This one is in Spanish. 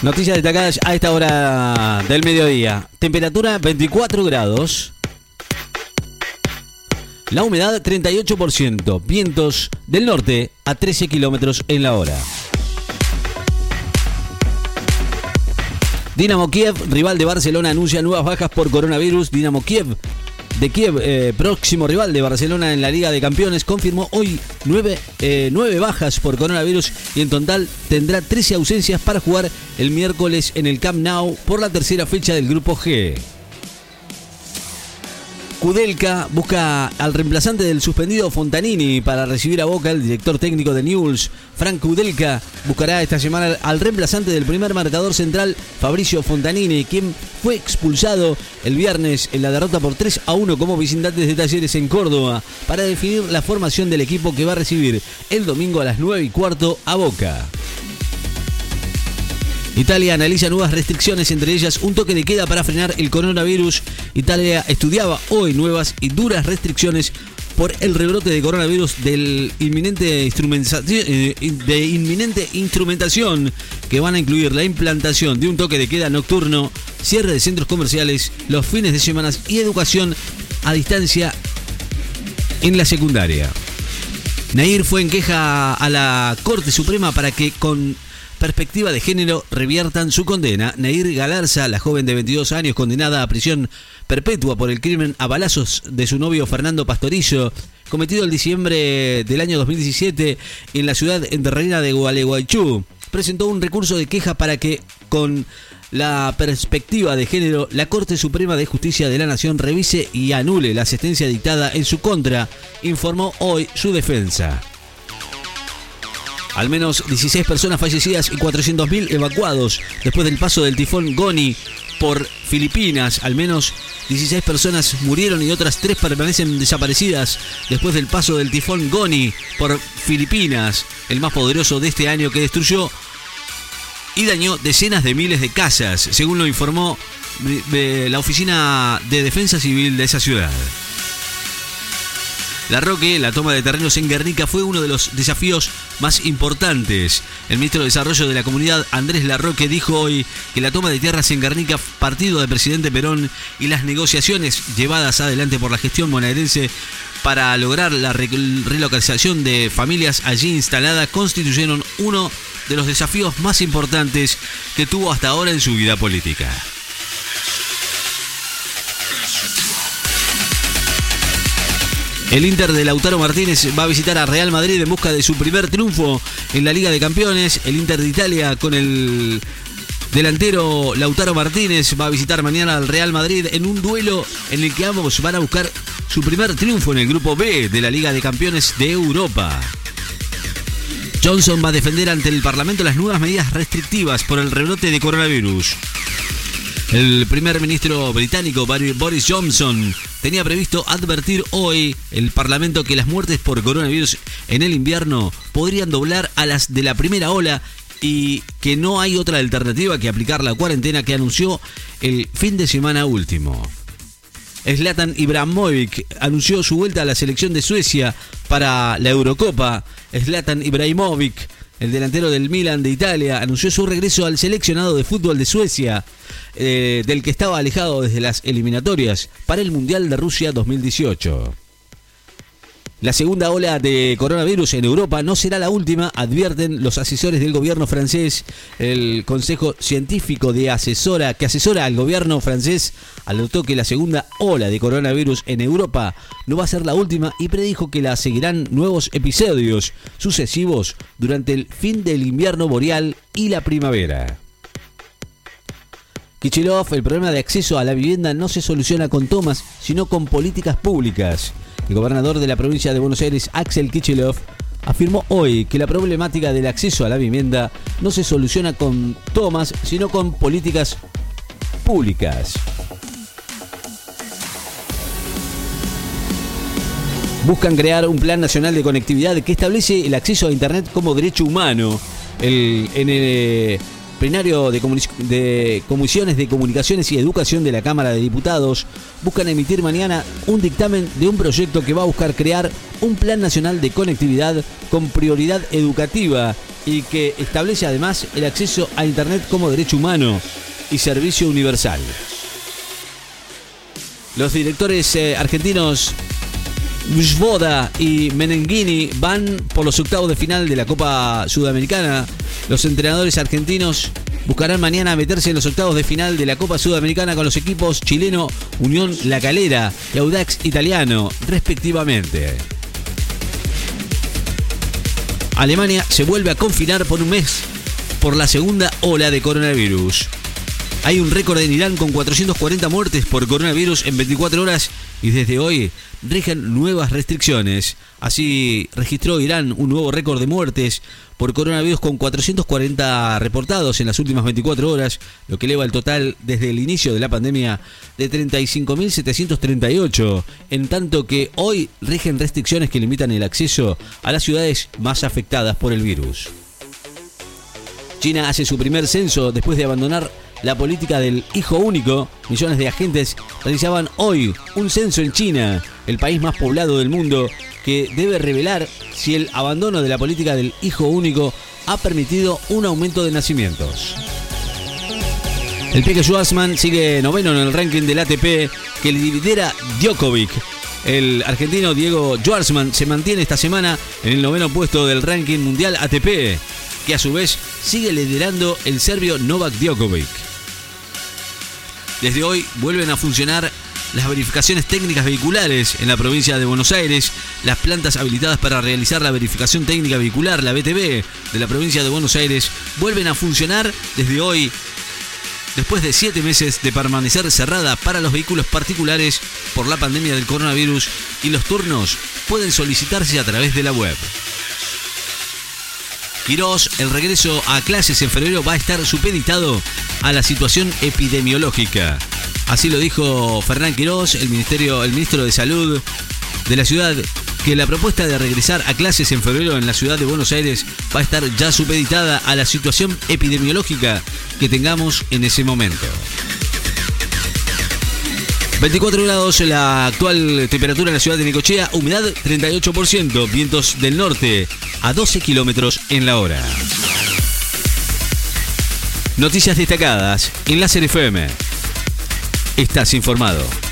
Noticias destacadas a esta hora del mediodía. Temperatura 24 grados. La humedad 38%. Vientos del norte a 13 kilómetros en la hora. Dinamo Kiev, rival de Barcelona, anuncia nuevas bajas por coronavirus. Dinamo Kiev de Kiev, eh, próximo rival de Barcelona en la Liga de Campeones, confirmó hoy nueve, eh, nueve, bajas por coronavirus y en total tendrá 13 ausencias para jugar el miércoles en el Camp Nou por la tercera fecha del Grupo G. Kudelka busca al reemplazante del suspendido Fontanini para recibir a Boca, el director técnico de Newell's. Frank Kudelka buscará esta semana al reemplazante del primer marcador central, Fabricio Fontanini, quien fue expulsado el viernes en la derrota por 3 a 1 como visitante de Talleres en Córdoba, para definir la formación del equipo que va a recibir el domingo a las 9 y cuarto a Boca. Italia analiza nuevas restricciones, entre ellas un toque de queda para frenar el coronavirus. Italia estudiaba hoy nuevas y duras restricciones por el rebrote de coronavirus del inminente eh, de inminente instrumentación que van a incluir la implantación de un toque de queda nocturno, cierre de centros comerciales, los fines de semana y educación a distancia en la secundaria. Nair fue en queja a la Corte Suprema para que con perspectiva de género reviertan su condena. Neir Galarza, la joven de 22 años condenada a prisión perpetua por el crimen a balazos de su novio Fernando Pastorillo, cometido el diciembre del año 2017 en la ciudad enterrena de Gualeguaychú, presentó un recurso de queja para que, con la perspectiva de género, la Corte Suprema de Justicia de la Nación revise y anule la asistencia dictada en su contra, informó hoy su defensa. Al menos 16 personas fallecidas y 400.000 evacuados después del paso del tifón Goni por Filipinas. Al menos 16 personas murieron y otras 3 permanecen desaparecidas después del paso del tifón Goni por Filipinas, el más poderoso de este año que destruyó y dañó decenas de miles de casas, según lo informó la Oficina de Defensa Civil de esa ciudad. La Roque, la toma de terrenos en Guernica fue uno de los desafíos más importantes. El ministro de Desarrollo de la Comunidad, Andrés Larroque, dijo hoy que la toma de tierras en Guernica, partido del presidente Perón y las negociaciones llevadas adelante por la gestión bonaerense para lograr la relocalización de familias allí instaladas constituyeron uno de los desafíos más importantes que tuvo hasta ahora en su vida política. El Inter de Lautaro Martínez va a visitar a Real Madrid en busca de su primer triunfo en la Liga de Campeones. El Inter de Italia con el delantero Lautaro Martínez va a visitar mañana al Real Madrid en un duelo en el que ambos van a buscar su primer triunfo en el grupo B de la Liga de Campeones de Europa. Johnson va a defender ante el Parlamento las nuevas medidas restrictivas por el rebrote de coronavirus. El primer ministro británico Boris Johnson tenía previsto advertir hoy el Parlamento que las muertes por coronavirus en el invierno podrían doblar a las de la primera ola y que no hay otra alternativa que aplicar la cuarentena que anunció el fin de semana último. Zlatan Ibrahimovic anunció su vuelta a la selección de Suecia para la Eurocopa. Zlatan Ibrahimovic el delantero del Milan de Italia, anunció su regreso al seleccionado de fútbol de Suecia, eh, del que estaba alejado desde las eliminatorias para el Mundial de Rusia 2018. La segunda ola de coronavirus en Europa no será la última, advierten los asesores del gobierno francés. El Consejo Científico de Asesora que asesora al gobierno francés alertó que la segunda ola de coronavirus en Europa no va a ser la última y predijo que la seguirán nuevos episodios sucesivos durante el fin del invierno boreal y la primavera. Kichilov, el problema de acceso a la vivienda no se soluciona con tomas, sino con políticas públicas. El gobernador de la provincia de Buenos Aires, Axel Kichilov, afirmó hoy que la problemática del acceso a la vivienda no se soluciona con tomas, sino con políticas públicas. Buscan crear un plan nacional de conectividad que establece el acceso a Internet como derecho humano. El, plenario de, Comisiones de Comunicaciones y Educación de la Cámara de Diputados buscan emitir mañana un dictamen de un proyecto que va a buscar crear un plan nacional de conectividad con prioridad educativa y que establece además el acceso a Internet como derecho humano y servicio universal. Los directores eh, argentinos Svoda y Menenghini van por los octavos de final de la Copa Sudamericana. Los entrenadores argentinos buscarán mañana meterse en los octavos de final de la Copa Sudamericana con los equipos chileno Unión La Calera y Audax Italiano, respectivamente. Alemania se vuelve a confinar por un mes por la segunda ola de coronavirus. Hay un récord en Irán con 440 muertes por coronavirus en 24 horas y desde hoy rigen nuevas restricciones. Así registró Irán un nuevo récord de muertes por coronavirus con 440 reportados en las últimas 24 horas, lo que eleva el total desde el inicio de la pandemia de 35.738, en tanto que hoy rigen restricciones que limitan el acceso a las ciudades más afectadas por el virus. China hace su primer censo después de abandonar la política del hijo único. Millones de agentes realizaban hoy un censo en China, el país más poblado del mundo, que debe revelar si el abandono de la política del hijo único ha permitido un aumento de nacimientos. El Peque Schwarzman sigue noveno en el ranking del ATP que lidera Djokovic. El argentino Diego Schwartzman se mantiene esta semana en el noveno puesto del ranking mundial ATP, que a su vez sigue liderando el serbio Novak Djokovic. Desde hoy vuelven a funcionar las verificaciones técnicas vehiculares en la provincia de Buenos Aires, las plantas habilitadas para realizar la verificación técnica vehicular, la BTV, de la provincia de Buenos Aires, vuelven a funcionar desde hoy, después de siete meses de permanecer cerrada para los vehículos particulares por la pandemia del coronavirus y los turnos pueden solicitarse a través de la web. Quirós, el regreso a clases en febrero va a estar supeditado a la situación epidemiológica. Así lo dijo Fernán Quirós, el, ministerio, el ministro de Salud de la ciudad, que la propuesta de regresar a clases en febrero en la ciudad de Buenos Aires va a estar ya supeditada a la situación epidemiológica que tengamos en ese momento. 24 grados la actual temperatura en la ciudad de Necochea, humedad 38%, vientos del norte a 12 kilómetros en la hora. Noticias destacadas en Láser FM. Estás informado.